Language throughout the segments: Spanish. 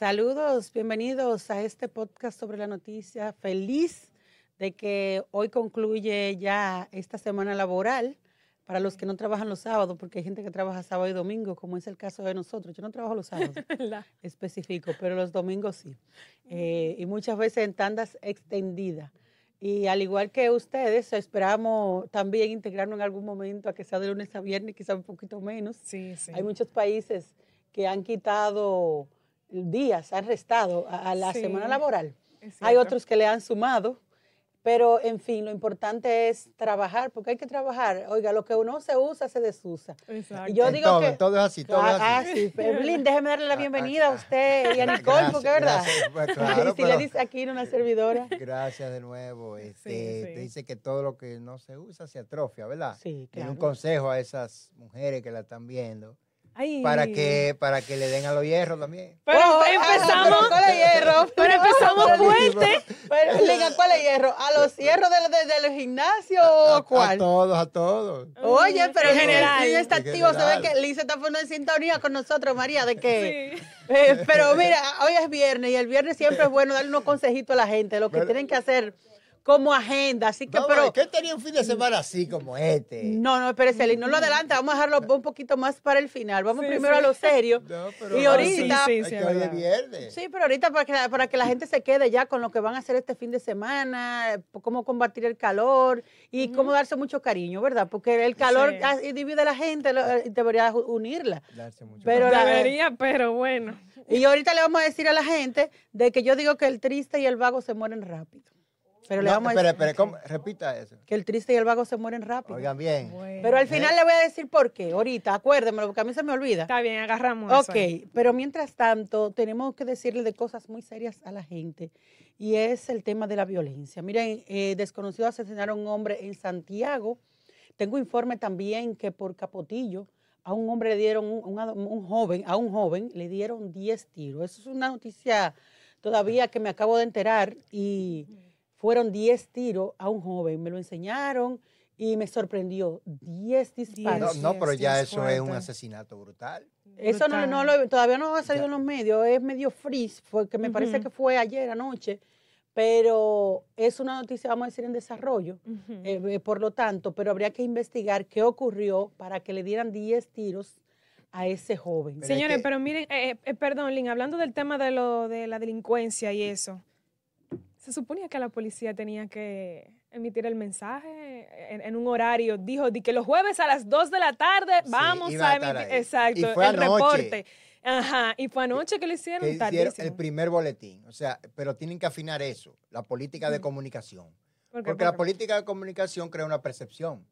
Saludos, bienvenidos a este podcast sobre la noticia. Feliz de que hoy concluye ya esta semana laboral para los que no trabajan los sábados, porque hay gente que trabaja sábado y domingo, como es el caso de nosotros. Yo no trabajo los sábados, específico, pero los domingos sí. Eh, y muchas veces en tandas extendidas. Y al igual que ustedes, esperamos también integrarnos en algún momento a que sea de lunes a viernes, quizá un poquito menos. Sí, sí. Hay muchos países que han quitado días, han restado a, la semana laboral. Hay otros que le han sumado. Pero, en fin, lo importante es trabajar, porque hay que trabajar. Oiga, lo que uno se usa, se desusa. Exacto. Y yo digo todo, que... todo es así, todo es Ah, así. sí. Evelyn, déjeme darle la bienvenida a usted y a Nicole, Gracias, porque es verdad. gracias. Pues, claro, si le dice aquí una servidora. Gracias de nuevo. Este, sí. Te dice que todo lo que no se usa se atrofia, ¿verdad? Sí, Y un claro. consejo a esas mujeres que la están viendo, Ay. para que, para que le den a los hierros también. Pero Oh, empezamos. ¿Cuál es hierro? Pero empezamos fuerte. Pero, Liga, ¿cuál es hierro? ¿A los hierros del, gimnasio A, o a cuál? todos, a todos. Oye, pero En en general. está activo. Se ve que Liz está poniendo en sintonía con nosotros, María, de que. Sí. Eh, pero mira, hoy es viernes y el viernes siempre es bueno darle unos consejitos a la gente, lo que Pero- tienen que hacer como agenda. Así que, No, pero. ¿Qué tenía un fin de semana así como este? No, no, espérese, no lo adelanta, vamos a dejarlo un poquito más para el final. Vamos Sí, primero sí. a lo serio. No, pero y ahorita. Sí, sí, que. Sí, pero ahorita para que, la- para que la gente se quede ya con lo que van a hacer este fin de semana, cómo combatir el calor y cómo darse mucho cariño, ¿verdad? Porque el calor Sí. y divide a la gente, lo- eh, debería ju- unirla. Darse mucho Pero cariño. la- Debería, pero bueno. Y ahorita le vamos a decir a la gente de que yo digo que el triste y el vago se mueren rápido. Pero le No, vamos a decir espera, ¿cómo? repita eso. que el triste y el vago se mueren rápido. Oigan bien. Bueno. Pero al final le voy a decir por qué, ahorita, acuérdemelo, porque a mí se me olvida. Está bien, agarramos Ok, eso. pero mientras tanto tenemos que decirle de cosas muy serias a la gente y es el tema de la violencia. Miren, eh, desconocidos asesinaron a un hombre en Santiago. Tengo informe también que por Capotillo a un hombre le dieron, un, un un joven, a un joven le dieron 10 tiros. Eso es una noticia todavía que me acabo de enterar y fueron 10 tiros a un joven. Me lo enseñaron y me sorprendió. 10 disparos. No, no, pero ya es eso es un asesinato brutal. Eso no, no lo- todavía no ha salido Ya. en los medios, es medio freeze, porque me parece que fue ayer anoche, pero es una noticia, vamos a decir, en desarrollo, eh, eh, por lo tanto, pero habría que investigar qué ocurrió para que le dieran 10 tiros a ese joven. Pero es Señores, que- pero miren, eh, eh, perdón, Lin, hablando del tema de lo de la delincuencia y eso, se suponía que la policía tenía que emitir el mensaje en, en un horario, dijo de que los jueves a las 2 de la tarde vamos a emitir, exacto, Y fue el anoche. reporte. Ajá, y fue anoche que lo hicieron, que hicieron tardísimo. el primer boletín. O sea, pero tienen que afinar eso, la política de comunicación. Porque ¿Por la política de comunicación crea una percepción.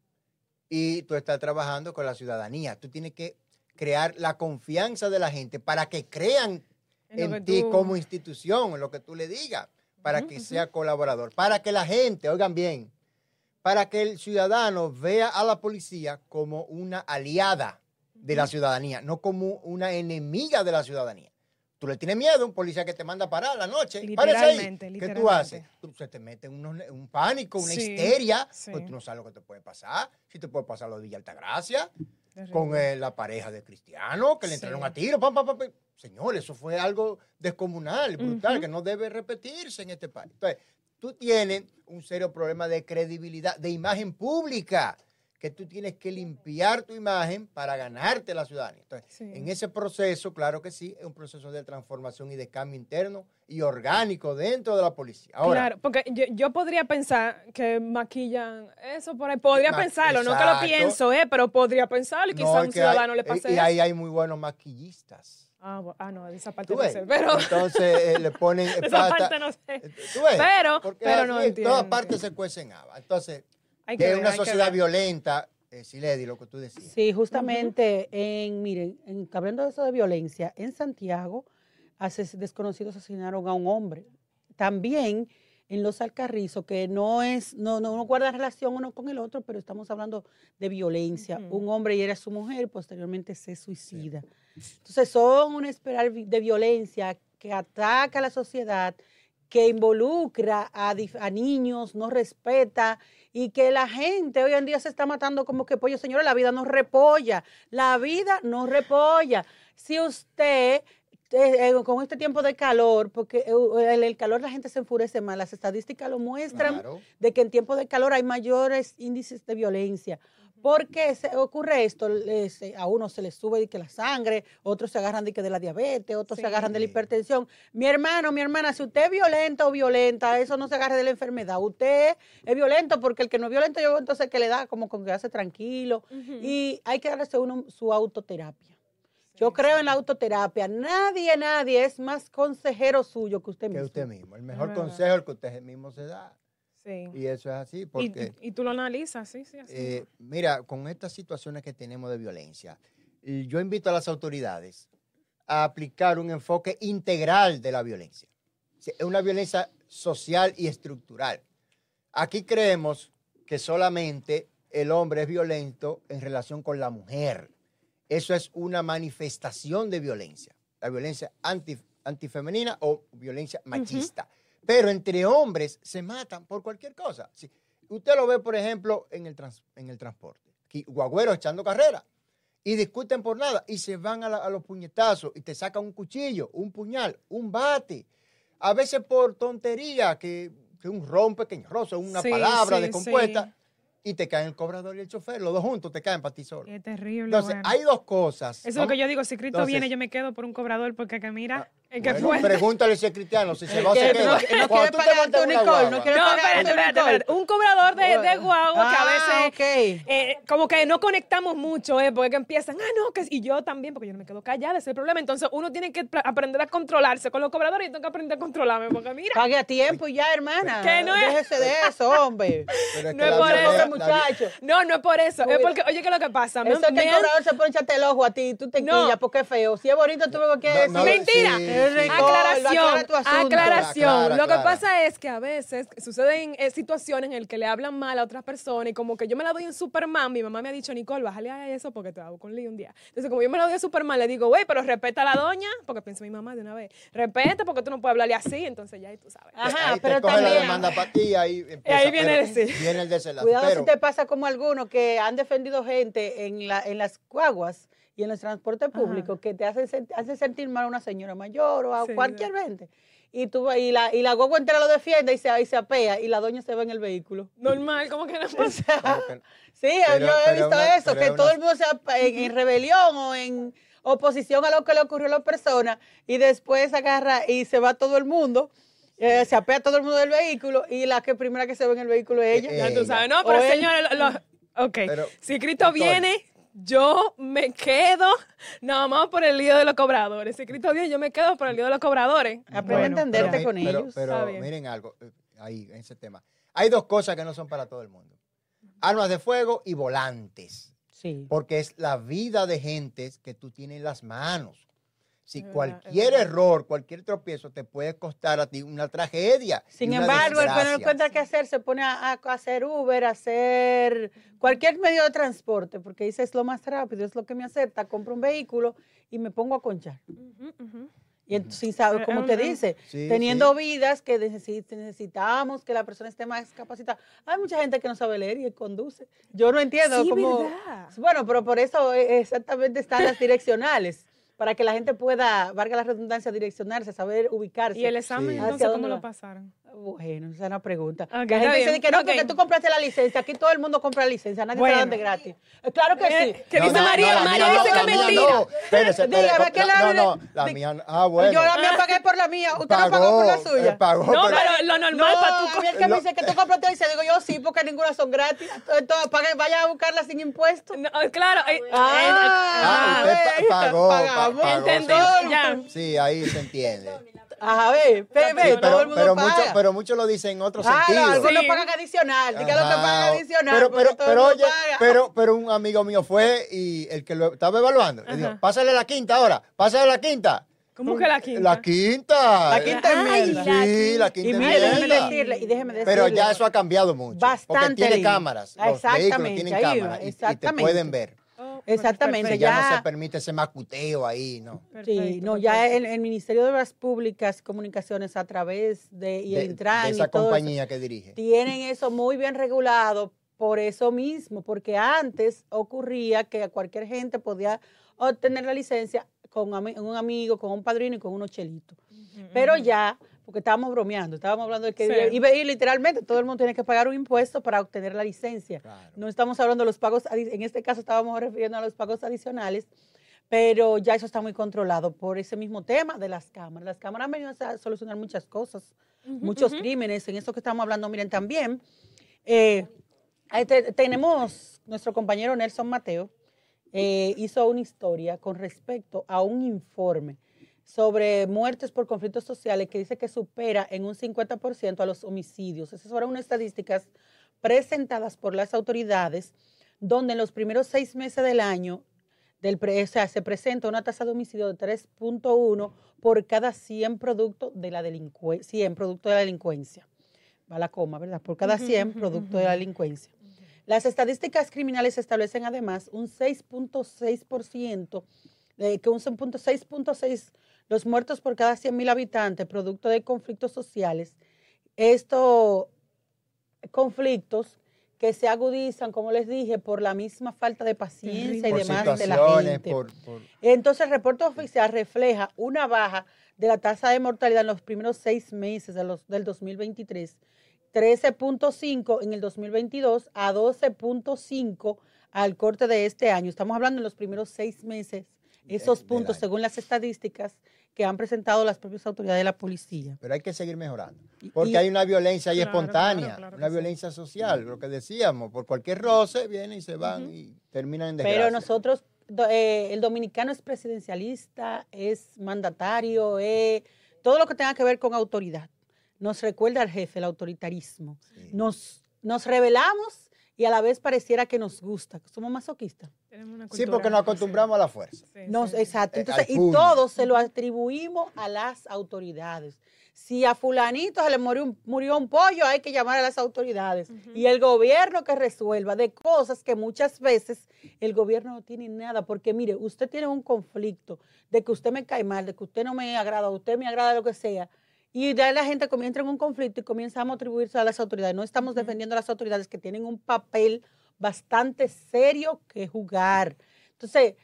Y tú estás trabajando con la ciudadanía. Tú tienes que crear la confianza de la gente para que crean En ti tú- como institución, en lo que tú le digas, para que sea colaborador, para que la gente, oigan bien, para que el ciudadano vea a la policía como una aliada de la ciudadanía, no como una enemiga de la ciudadanía. Tú le tienes miedo a un policía que te manda a parar a la noche. ahí. ¿Qué tú haces? Tú, se te mete unos- un pánico, una Sí, histeria, sí. pues tú no sabes lo que te puede pasar. Si te puede pasar lo de Villa Altagracia. Con eh, la pareja de Cristiano, que le Sí. entraron a tiro. pam, pam, pam, pam. Señor, eso fue algo descomunal, brutal, que no debe repetirse en este país. Entonces, tú tienes un serio problema de credibilidad, de imagen pública, que tú tienes que limpiar tu imagen para ganarte la ciudadanía. Entonces, Sí. en ese proceso, claro que sí, es un proceso de transformación y de cambio interno y orgánico dentro de la policía. Ahora, claro, porque yo, yo podría pensar que maquillan eso por ahí. Podría pensarlo, no que lo pienso, eh, pero podría pensarlo y no, quizá a un hay- ciudadano le pase y eso. ahí hay muy buenos maquillistas. Ah, ah, no, esa parte ¿Tú no sé. Pero Entonces eh, le ponen eh, esa plata. parte no sé. ¿Tú ves? Pero- Porque pero no en entiendo. todas partes se cuecen habas. Entonces, Hay que que ver, una hay que sociedad ver. violenta, eh, Siledi, lo que tú decías. Sí, justamente en, miren, en, hablando de eso de violencia, en Santiago, ases- desconocidos asesinaron a un hombre. También en los Alcarrizos, que no es, no, no, no guarda relación uno con el otro, pero estamos hablando de violencia. Un hombre hiere a su mujer, posteriormente se suicida. Entonces son una espiral vi- de violencia que ataca a la sociedad, que involucra a, niños, no respeta y que la gente hoy en día se está matando como que pollo. Señora, la vida no repolla, la vida no repolla. Si usted eh, eh, con este tiempo de calor, porque eh, el, el calor la gente se enfurece más. Las estadísticas lo muestran Claro. de que en tiempos de calor hay mayores índices de violencia. ¿Por qué se ocurre esto? A uno se le sube de que la sangre, otros se agarran de que de la diabetes, otros se agarran de la hipertensión. Mi hermano, mi hermana, si usted es violento o violenta, eso no se agarre de la enfermedad. Usted es violento porque el que no es violento, yo entonces que le da como con que hace tranquilo. Y hay que darse uno su autoterapia. Yo creo en la autoterapia. Nadie, nadie es más consejero suyo que usted Que mismo. usted mismo. El mejor consejo es el que usted mismo se da. Sí. Y eso es así Y, porque... y tú lo analizas, sí, sí. Así. Eh, mira, con estas situaciones que tenemos de violencia, yo invito a las autoridades a aplicar un enfoque integral de la violencia. Es una violencia social y estructural. Aquí creemos que solamente el hombre es violento en relación con la mujer. Eso es una manifestación de violencia, la violencia anti- antifemenina o violencia machista. Pero entre hombres se matan por cualquier cosa. Usted lo ve, por ejemplo, en el, trans- en el transporte. Aquí, guagüeros echando carrera. Y discuten por nada. Y se van a, la- a los puñetazos. Y te sacan un cuchillo, un puñal, un bate. A veces por tontería, que, que un ron pequeño roso, una Sí, palabra sí, descompuesta. sí. Y te caen el cobrador y el chofer. Los dos juntos te caen para ti solo. Qué terrible. Entonces, bueno. hay dos cosas. Eso es lo que yo digo, si Cristo Entonces- viene, yo me quedo por un cobrador, porque que mira, Bueno, fue. pregúntale si es cristiano, si se va o se Que queda. no- quiere tú te pagar tu en Nicole, no quiere No, pagar espérate, tu espérate, Nicole. espérate. Un cobrador de, de guagua que a Ah, veces ok. eh, como que no conectamos mucho, eh, porque que empiezan, ah, no, que y yo también, porque yo no me quedo callada, ese es el problema. Entonces uno tiene que pr- aprender a controlarse con los cobradores y yo tengo que aprender a controlarme, porque mira, Pague a tiempo y ya, hermana. Que no es- Déjese de eso, hombre. pero es No que es por eso, la muchacho. no, no es por eso, es Oye, porque, oye, ¿qué es lo que pasa? Me- Eso es que me el han- cobrador se pone a echarte el ojo a ti y tú te quillas porque es feo. Si es bonito, tú lo que. Mentira. Sí, Aclaración, tu aclaración. Aclara, Lo que aclara. pasa es que a veces suceden eh, situaciones en las que le hablan mal a otras personas y como que yo me la doy en Superman, mi mamá me ha dicho, Nicole, bájale a eso porque te hago con lío un día. Entonces, como yo me la doy en Superman, le digo, güey, pero respeta a la doña, porque piensa mi mamá de una vez, respeta porque tú no puedes hablarle así, entonces ya ahí tú sabes. Ajá, ahí te pero coge la también. demanda para ti y ahí empieza, ahí viene pero el sí. Viene el desenlace. Cuidado pero, si te pasa como algunos que han defendido gente en, la, en las guaguas y en los transportes públicos que te hacen, sent- hacen sentir mal a una señora mayor o a Sí, cualquier gente. Y, tú, y, la, y la guagua entera lo defiende y se, y se apea y la doña se va en el vehículo. Normal, como que no pasa. pero Sí, Pero- yo he visto una- eso, que todo el mundo sea en, en rebelión o en oposición a lo que le ocurrió a la persona y después agarra y se va todo el mundo, eh, se apea todo el mundo del vehículo y la que primera que se ve en el vehículo es ella. Eh, Ya tú Ella. sabes, no, pero señores, ok, Pero, si Cristo doctor. viene, yo me quedo nada más por el lío de los cobradores. Si Cristo viene, yo me quedo por el lío de los cobradores. Aprende a entenderte con pero- ellos. Pero bien. miren algo, eh, ahí, en ese tema. Hay dos cosas que no son para todo el mundo. Armas de fuego y volantes. Sí. Porque es la vida de gentes que tú tienes en las manos. Si cualquier error, cualquier tropiezo te puede costar a ti una tragedia. Sin una embargo, el que no desgracia. encuentra qué hacer se pone a, a hacer Uber, a hacer cualquier medio de transporte, porque dice es lo más rápido, es lo que me acepta, compro un vehículo y me pongo a conchar. Y entonces, sin saber, como te dice, Sí, teniendo sí. vidas que necesi- necesitamos que la persona esté más capacitada. Hay mucha gente que no sabe leer y conduce. Yo no entiendo Sí, cómo. ¿verdad? Bueno, pero por eso eh, exactamente están las direccionales, para que la gente pueda, valga la redundancia, direccionarse, saber ubicarse. Y el examen, Sí. entonces, ¿Hacia ¿cómo lo pasaron? Bueno, esa es una pregunta. Ok, la gente dice que no, Ok. porque tú compraste la licencia. Aquí todo el mundo compra la licencia, nadie Bueno. se la dan de gratis. Eh, Claro que Eh, sí. que dice María, la María mía dice no, que la mía mentira. No, espérese, Dígame, espérese, ¿qué la- la- no, no, la mía, no. ah, bueno. Yo la mía pagué por la mía. Usted no pagó por la suya. eh, pagó, No, pero- pero lo normal no, para tú. a mí el que me dice que tú compraste licencia, digo yo sí, porque ninguna son gratis. Entonces, pague, vaya a buscarla sin impuestos. No, claro. eh, Ah, eh, usted pa- pagó, pa- pagamos. pagó, ya. Sí, ahí se entiende. Ajá, ve, ve, ve, Sí, todo pero, el mundo pero, paga. mucho- pero muchos lo dicen en otro Claro, sentido. algunos Sí. pagan adicional. Diga lo que pagan adicional. Pero, porque pero, todo el pero mundo oye, paga. pero, pero un amigo mío fue y el que lo estaba evaluando, le dijo, pásale la quinta ahora, pásale la quinta. ¿Cómo que la quinta? La quinta. La quinta la Sí, la Y quinta mire, decirle, y déjeme decirle. Pero ya eso ha cambiado mucho. porque Bastante tiene lindo. cámaras. Los vehículos exactamente, tienen ahí va, cámaras y- y, te exactamente. pueden ver. Exactamente, perfecto, ya, no se permite ese macuteo ahí, ¿no? Sí, perfecto, no, ya el, el Ministerio de Obras Públicas y Comunicaciones a través de, y de, el Intran de y esa eso, compañía que dirige. tienen eso muy bien regulado por eso mismo, porque antes ocurría que cualquier gente podía obtener la licencia con un amigo, con un padrino y con unos chelitos. Pero ya, porque estábamos bromeando, estábamos hablando de que Sí. iba a ir literalmente todo el mundo tiene que pagar un impuesto para obtener la licencia. Claro. No estamos hablando de los pagos, en este caso estábamos refiriendo a los pagos adicionales, pero ya eso está muy controlado por ese mismo tema de las cámaras. Las cámaras han venido a solucionar muchas cosas, muchos crímenes, en eso que estamos hablando, miren, también. eh, te- tenemos nuestro compañero Nelson Mateo, eh, hizo una historia con respecto a un informe sobre muertes por conflictos sociales que dice que supera en un 50% a los homicidios. Esas fueron unas estadísticas presentadas por las autoridades, donde en los primeros seis meses del año del pre- o sea, se presenta una tasa de homicidio de 3.1 por cada 100 productos de la delincuencia, 100 productos de la delincuencia. Va la coma, ¿verdad? Por cada 100 productos de la delincuencia. Las estadísticas criminales establecen además un 6.6%, de que un 6.6 los muertos por cada 100 mil habitantes, producto de conflictos sociales. Estos conflictos que se agudizan, como les dije, por la misma falta de paciencia y demás de la gente. por, por- Entonces, el reporte oficial refleja una baja de la tasa de mortalidad en los primeros seis meses de los, del 2023, 13.5 en el 2022 a 12.5 al corte de este año. Estamos hablando en los primeros seis meses, esos del puntos, según las estadísticas que han presentado las propias autoridades de la policía. pero hay que seguir mejorando. Porque y- hay una violencia ahí Claro, espontánea, claro, claro una violencia social, lo que decíamos, por cualquier roce vienen y se van y terminan en desgracia. Pero nosotros, eh, el dominicano es presidencialista, es mandatario, es todo lo que tenga que ver con autoridad. Nos recuerda al jefe, el autoritarismo. Sí. Nos, nos revelamos y a la vez pareciera que nos gusta. Somos masoquistas. Tenemos una Sí, porque nos acostumbramos a la fuerza. Sí, Nos, sí. exacto. Eh, Entonces, y todo se lo atribuimos a las autoridades. Si a fulanito se le murió un, murió un pollo, hay que llamar a las autoridades. Y el gobierno que resuelva de cosas que muchas veces el gobierno no tiene nada. Porque mire, usted tiene un conflicto de que usted me cae mal, de que usted no me agrada, usted me agrada lo que sea. Y de ahí la gente comienza en un conflicto y comenzamos a atribuirse a las autoridades. No estamos defendiendo a las autoridades que tienen un papel bastante serio que jugar. Entonces,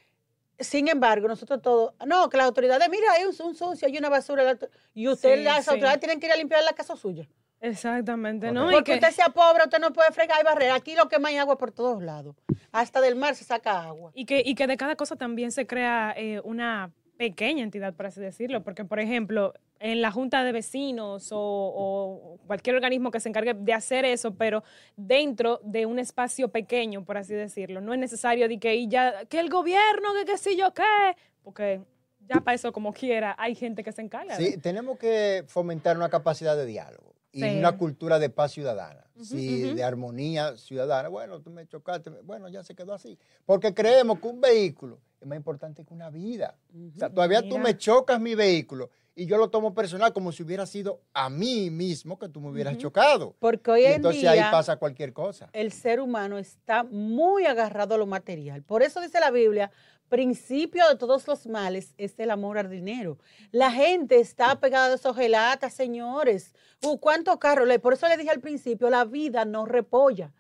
sin embargo, nosotros todos, no, que las autoridades, mira, hay un, un sucio, hay una basura, la- y usted, Sí, las sí. autoridades tienen que ir a limpiar la casa suya. Exactamente. ¿no? Y Porque que, usted sea pobre, usted no puede fregar y barrer. Aquí lo que más hay agua por todos lados. Hasta del mar se saca agua. y que, y que de cada cosa también se crea eh, una pequeña entidad, por así decirlo, porque, por ejemplo, en la junta de vecinos o, o cualquier organismo que se encargue de hacer eso, pero dentro de un espacio pequeño, por así decirlo, no es necesario de que, y ya, que el gobierno, que qué sé yo qué, porque ya para eso como quiera hay gente que se encarga. de- Sí, tenemos que fomentar una capacidad de diálogo y Sí. una cultura de paz ciudadana, sí, ujú. de armonía ciudadana. Bueno, tú me chocaste, bueno, ya se quedó así. Porque creemos que un vehículo es más importante que una vida. O sea, todavía tú me chocas mi vehículo y yo lo tomo personal como si hubiera sido a mí mismo que tú me hubieras chocado. Porque hoy Y en entonces día ahí pasa cualquier cosa. el ser humano está muy agarrado a lo material. Por eso dice la Biblia, principio de todos los males es el amor al dinero. La gente está pegada de esos gelatas, señores. Uh, ¿Cuántos carros? Por eso le dije al principio, la vida no repolla.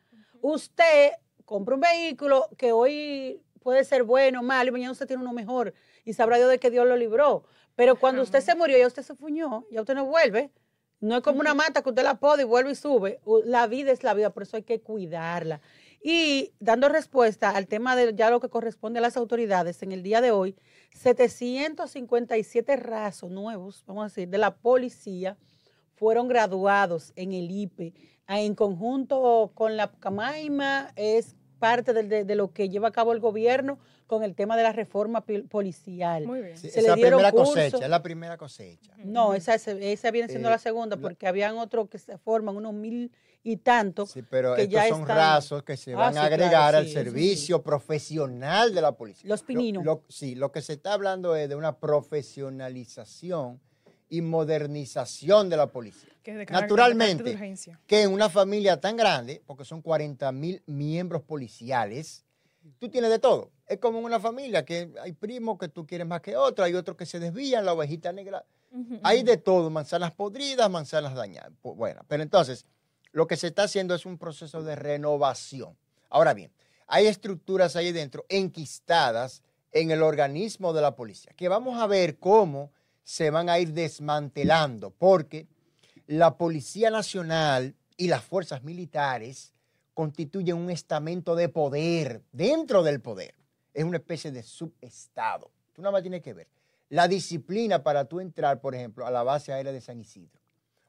Usted compra un vehículo que hoy puede ser bueno, malo, y mañana usted tiene uno mejor. Y sabrá Dios de que Dios lo libró. Pero cuando usted se murió, ya usted se fuñó, ya usted no vuelve. No es como una mata que usted la poda y vuelve y sube. La vida es la vida, por eso hay que cuidarla. Y dando respuesta al tema de ya lo que corresponde a las autoridades, en el día de hoy, 757 rasos nuevos, vamos a decir, de la policía fueron graduados en el IPE. En conjunto con la Camaima, es parte del- de, de lo que lleva a cabo el gobierno con el tema de la reforma policial. Muy bien. Sí, Se esa le dieron primera curso. cosecha, es la primera cosecha. No, esa, es- esa viene siendo Eh, la segunda, la- porque habían otros que se forman, unos mil y tanto. Sí, pero que estos ya son están- rasos que se Ah, van sí, a agregar claro, al sí, eso sí. servicio profesional de la policía. Los Lo- pininos. lo- sí, lo que se está hablando es de una profesionalización y modernización de la policía. Que es de Naturalmente, de urgencia. que en una familia tan grande, porque son 40 mil miembros policiales, tú tienes de todo. Es como en una familia que hay primos que tú quieres más que otros, hay otros que se desvían, la ovejita negra. Hay de todo, manzanas podridas, manzanas dañadas. Bueno, pero entonces, lo que se está haciendo es un proceso de renovación. Ahora bien, hay estructuras ahí dentro enquistadas en el organismo de la policía, que vamos a ver cómo se van a ir desmantelando, porque la Policía Nacional y las fuerzas militares constituyen un estamento de poder dentro del poder. Es una especie de subestado. Tú nada más tienes que ver. La disciplina para tú entrar, por ejemplo, a la base aérea de San Isidro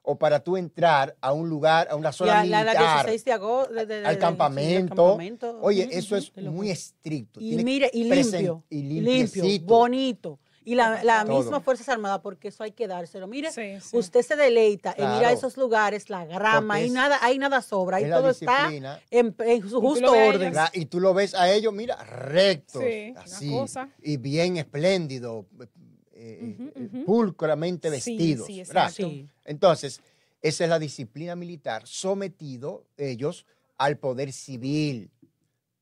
o para tú entrar a un lugar, a una zona La, la, militar, 16 de agosto. de- de- de- al campamento. campamento. Oye, eso es muy estricto. Y Tiene mire, y limpio. y limpio, bonito. Y la, la misma Fuerzas Armadas, porque eso hay que dárselo. Mire, Sí, sí. usted se deleita en ir a Claro. esos lugares, la grama, es- nada, ahí nada sobra, ahí todo está en, en su justo orden. Y tú lo ves a ellos, mira, rectos, Sí, así, y bien espléndido, eh, Ujú, eh, ujú. pulcramente Sí, vestidos. sí, ¿verdad? exacto. Sí. Entonces, esa es la disciplina militar, sometido ellos al poder civil.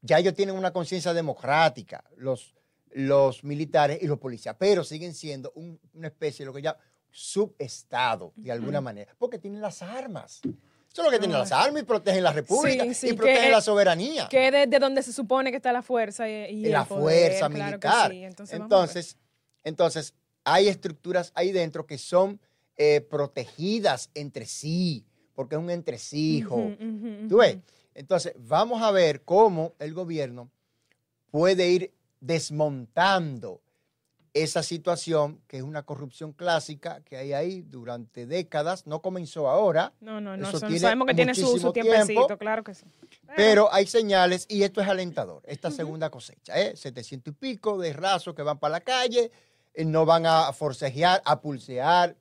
Ya ellos tienen una conciencia democrática, los, los militares y los policías, pero siguen siendo un- una especie de lo que llaman subestado, de alguna manera, porque tienen las armas. Eso es lo que tienen Ah. las armas y protegen la república Sí, sí, y protegen la soberanía. Que es desde donde se supone que está la fuerza y, y de la poder, fuerza claro militar. sí. Entonces, entonces, entonces, hay estructuras ahí dentro que son eh, protegidas entre sí, porque es un entresijo. Ujú, ujú, ¿Tú ves? Entonces, vamos a ver cómo el gobierno puede ir desmontando esa situación, que es una corrupción clásica que hay ahí durante décadas, no comenzó ahora, No, no, no. Son- tiene sabemos que tiene su, su tiempecito, tiempo, claro que sí. pero hay señales y esto es alentador, esta segunda cosecha, ¿eh? 700 y pico de rasos que van para la calle, eh, no van a forcejear, a pulsear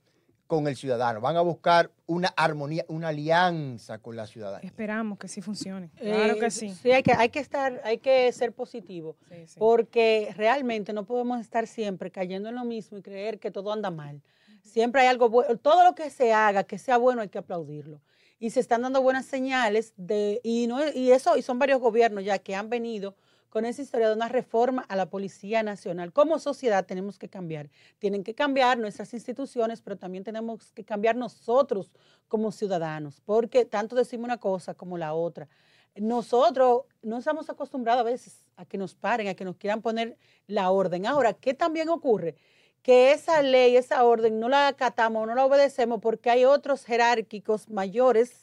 con el ciudadano, van a buscar una armonía, una alianza con la ciudadanía. Esperamos que sí funcione. Claro Eh, que sí. Sí, hay que, hay que estar, hay que ser positivo. Sí, sí. Porque realmente no podemos estar siempre cayendo en lo mismo y creer que todo anda mal. Siempre hay algo bueno. Todo lo que se haga, que sea bueno, hay que aplaudirlo. Y se están dando buenas señales de, y no, y eso, y son varios gobiernos ya que han venido con esa historia de una reforma a la Policía Nacional. Como sociedad tenemos que cambiar. Tienen que cambiar nuestras instituciones, pero también tenemos que cambiar nosotros como ciudadanos, porque tanto decimos una cosa como la otra. Nosotros no estamos acostumbrados a veces a que nos paren, a que nos quieran poner la orden. Ahora, ¿qué también ocurre? Que esa ley, esa orden, no la acatamos, no la obedecemos porque hay otros jerárquicos mayores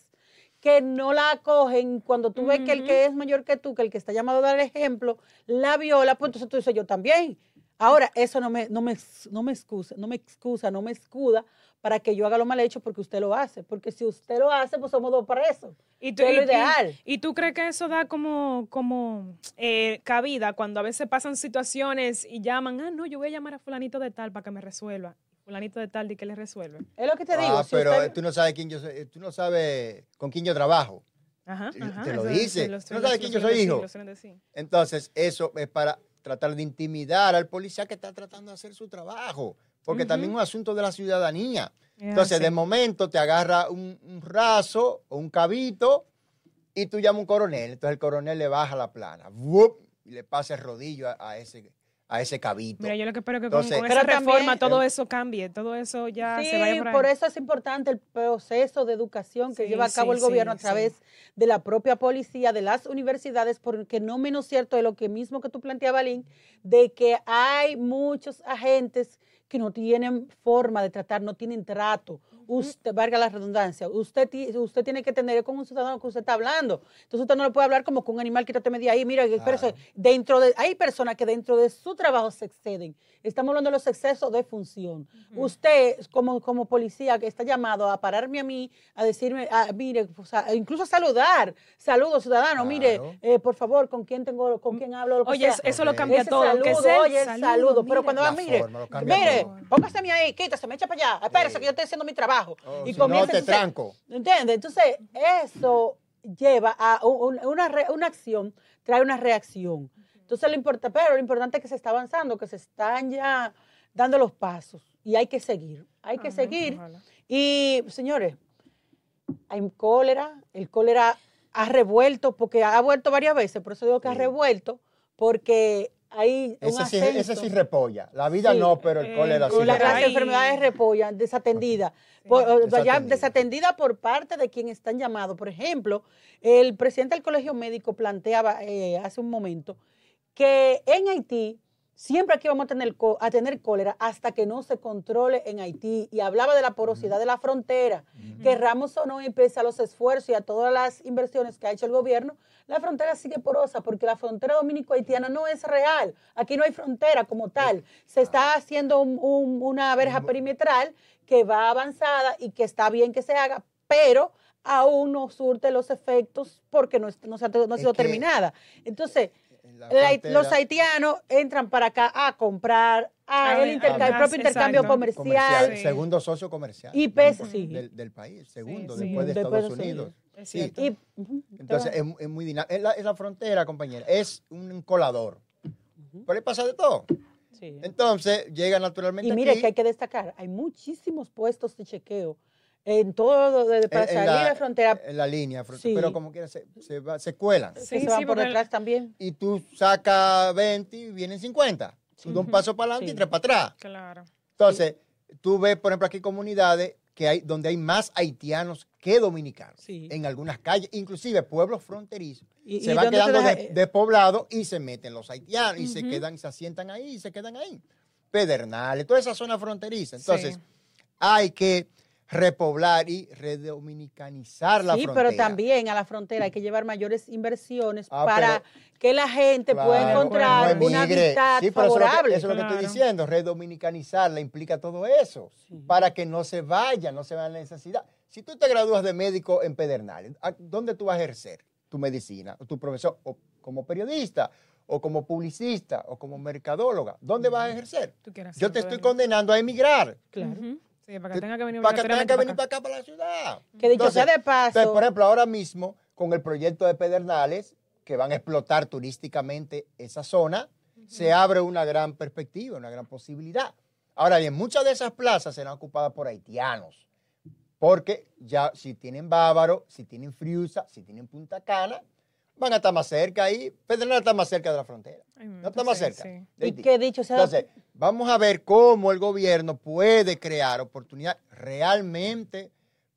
que no la acogen. Cuando tú ves que el que es mayor que tú, que el que está llamado a dar ejemplo, la viola, pues entonces tú dices yo también. Ahora, eso no me, no me, no me excusa, no me excusa, no me escuda para que yo haga lo mal hecho porque usted lo hace. Porque si usted lo hace, pues somos dos presos. Y tú, es lo y- ideal. y tú crees que eso da como, como eh, cabida cuando a veces pasan situaciones y llaman, ah, no, yo voy a llamar a fulanito de tal para que me resuelva. Fulanito de tal di que le resuelve. Es lo que te digo. Ah, si pero usted- eh, tú no sabes quién yo soy, eh, tú no sabes con quién yo trabajo. Ajá, Te- ajá. te lo dice. los- ¿No sabes quién yo soy, hijo? Entonces, eso es para tratar de intimidar al policía que está tratando de hacer su trabajo, porque también es un asunto de la ciudadanía. Es Entonces, de momento te agarra un, un raso o un cabito y tú llamas a un coronel. Entonces, el coronel le baja la plana ¡vup! y le pasa el rodillo a, a ese, a ese cabito. Mira, yo lo que espero que con, Entonces- con esa también- reforma todo eso cambie, todo eso ya Sí, se vaya por ahí. por eso es importante el proceso de educación que Sí, lleva a cabo sí, el gobierno sí, a través de la propia policía, de las universidades, porque no menos cierto de lo que mismo que tú planteabas, Lynn, de que hay muchos agentes que no tienen forma de tratar, no tienen trato. Usted, valga la redundancia, usted, usted tiene que tener con un ciudadano que usted está hablando. Entonces usted no le puede hablar como con un animal que te media ahí. Mira, espérese, dentro de, hay personas que dentro de su trabajo se exceden. Estamos hablando de los excesos de función. Usted, como, como policía, que está llamado a pararme a mí, a decirme, ah, mire, o sea, incluso a saludar. Saludos, ciudadano, mire, eh, por favor, ¿con quién tengo, con quién hablo? lo que Oye, sea. eso- lo cambia Ese todo. saludo, sea el oye, saludo. Pero mire. cuando va, mire, forma mire, póngaseme ahí, quítase, me echa para allá. Espérese Sí. que yo estoy haciendo mi trabajo. Oh, y si no, comienza, te entonces, tranco. ¿Entiendes? Entonces, eso lleva a un- una, re- una acción, trae una reacción. Entonces, lo importante, pero lo importante es que se está avanzando, que se están ya dando los pasos y hay que seguir. Hay que seguir. ojalá. Y, señores, hay cólera, el cólera ha revuelto, porque ha vuelto varias veces, por eso digo que ha revuelto, porque hay un Ese sí, ese sí repolla. La vida Sí. no, pero el Eh, cólera sí La- las enfermedades repollan. Por- Desatendida. desatendida por parte de quien están llamados. Por ejemplo, el presidente del Colegio Médico planteaba eh, hace un momento que en Haití siempre aquí vamos a tener, a tener cólera hasta que no se controle en Haití. Y hablaba de la porosidad de la frontera. Querramos o no, y pese a los esfuerzos y a todas las inversiones que ha hecho el gobierno, la frontera sigue porosa porque la frontera dominico-haitiana no es real. Aquí no hay frontera como tal. Se está haciendo un- un- una verja perimetral que va avanzada y que está bien que se haga, pero aún no surte los efectos porque no, se ha, no ha Es sido que- terminada. Entonces, En la la- frontera los haitianos entran para acá a comprar, a A el, ver, interca- el propio intercambio exacto. comercial. comercial, Sí. segundo socio comercial Y pese, del- sí. del, del país, segundo, sí. después de Después Estados Unidos. Es. Y, Entonces es, es muy dinámico. Es la, es la frontera, compañera, es un colador. Por ahí pasa de todo. sí. Entonces llega naturalmente Y mire aquí, que hay que destacar, hay muchísimos puestos de chequeo en todo, de, para en- en salir a la frontera, en la línea, Sí. pero como quiera se, se, va- se cuelan. Sí, se van sí, por detrás también. Y tú sacas 20 y vienen 50. Tú das un paso para adelante Sí. y tres para atrás. Claro. Entonces, tú ves, por ejemplo, aquí comunidades que hay, donde hay más haitianos que dominicanos. Sí. En algunas calles, inclusive pueblos fronterizos. ¿Y- se y van quedando de- despoblados y se meten los haitianos y se quedan, se asientan ahí y se quedan ahí. Pedernales, toda esa zona fronteriza. Entonces, Sí. hay que repoblar y redominicanizar la sí, frontera. pero también a la frontera hay que llevar mayores inversiones Ah, para que la gente pueda encontrar no una hábitat Sí, pero eso es lo que- favorable. Es lo que estoy diciendo. Redominicanizarla implica todo eso. Sí. Para que no se vaya, no se vaya la necesidad. Si tú te gradúas de médico en Pedernales, ¿a ¿dónde tú vas a ejercer tu medicina? O tu profesión, o como periodista, o como publicista, o como mercadóloga. ¿Dónde vas a ejercer? Yo te estoy condenando a emigrar. Claro. Sí, para que tenga que venir Para que tenga que venir obligatoriamente para acá, para la ciudad. Que dicho sea de paso- entonces, por ejemplo, ahora mismo, con el proyecto de Pedernales, que van a explotar turísticamente esa zona, se abre una gran perspectiva, una gran posibilidad. Ahora bien, muchas de esas plazas serán ocupadas por haitianos, porque ya si tienen Bávaro, si tienen Friusa, si tienen Punta Cana, van a estar más cerca ahí. Pedernales está más cerca de la frontera. Ay, No está más sí, cerca. sí. de Y que dicho sea Entonces, vamos a ver cómo el gobierno puede crear oportunidad realmente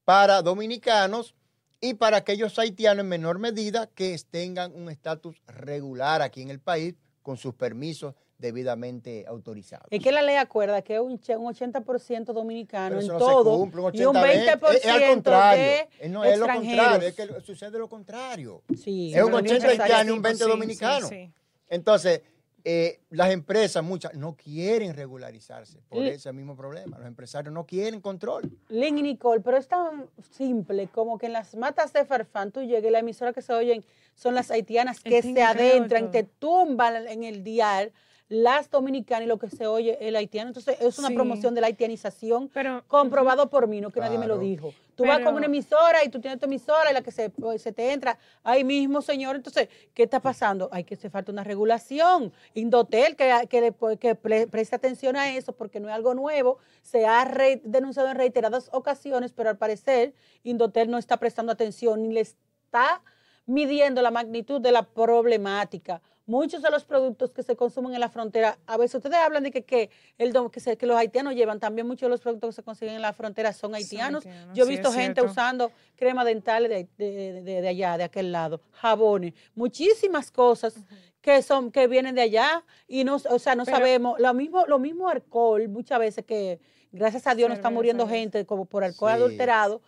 para dominicanos y para aquellos haitianos en menor medida que tengan un estatus regular aquí en el país con sus permisos debidamente autorizados. Es que la ley acuerda que un, che- un 80% dominicano en no se todo cumple, un y un 80-20. 20% es, es al contrario. de Es, no, es lo contrario, es que sucede lo contrario. Sí, es un pero 80 necesario. haitiano y un 20 Sí, dominicano. sí. Entonces, eh, las empresas, muchas, no quieren regularizarse por ese mismo problema. Los empresarios no quieren control. Lynn y Nicole, pero es tan simple como que en las matas de Farfán tú llegues, la emisora que se oyen son las haitianas que se adentran, te tumban en el dial las dominicanas y lo que se oye el haitiano. Entonces es una Sí. promoción de la haitianización Pero, comprobado por mí, no que nadie me lo dijo. Tú vas con una emisora y tú tienes tu emisora y la que se, pues, se te entra ahí mismo, señor. Entonces, ¿qué está pasando? Hay que se falta una regulación. Indotel, que, que, pues, que pre- preste atención a eso porque no es algo nuevo. Se ha re- denunciado en reiteradas ocasiones, pero al parecer Indotel no está prestando atención ni le está midiendo la magnitud de la problemática. Muchos de los productos que se consumen en la frontera, a veces ustedes hablan de que, que, el, que, se- que los haitianos llevan, también muchos de los productos que se consiguen en la frontera son haitianos. haitianos, Yo he visto gente cierto. usando crema dental de, de- de- de allá, de aquel lado, jabones, muchísimas cosas que son que vienen de allá y no, o sea, no Pero- sabemos, lo mismo, lo mismo alcohol, muchas veces que gracias a Dios no está muriendo gente como por alcohol Sí. adulterado,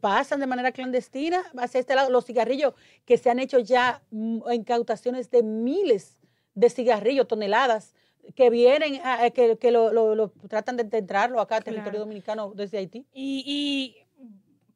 pasan de manera clandestina hacia este lado. Los cigarrillos que se han hecho ya mm, incautaciones de miles de cigarrillos, toneladas, que vienen, a- a- que, que lo, lo- lo tratan de entrarlo acá a territorio dominicano desde Haití. Y, y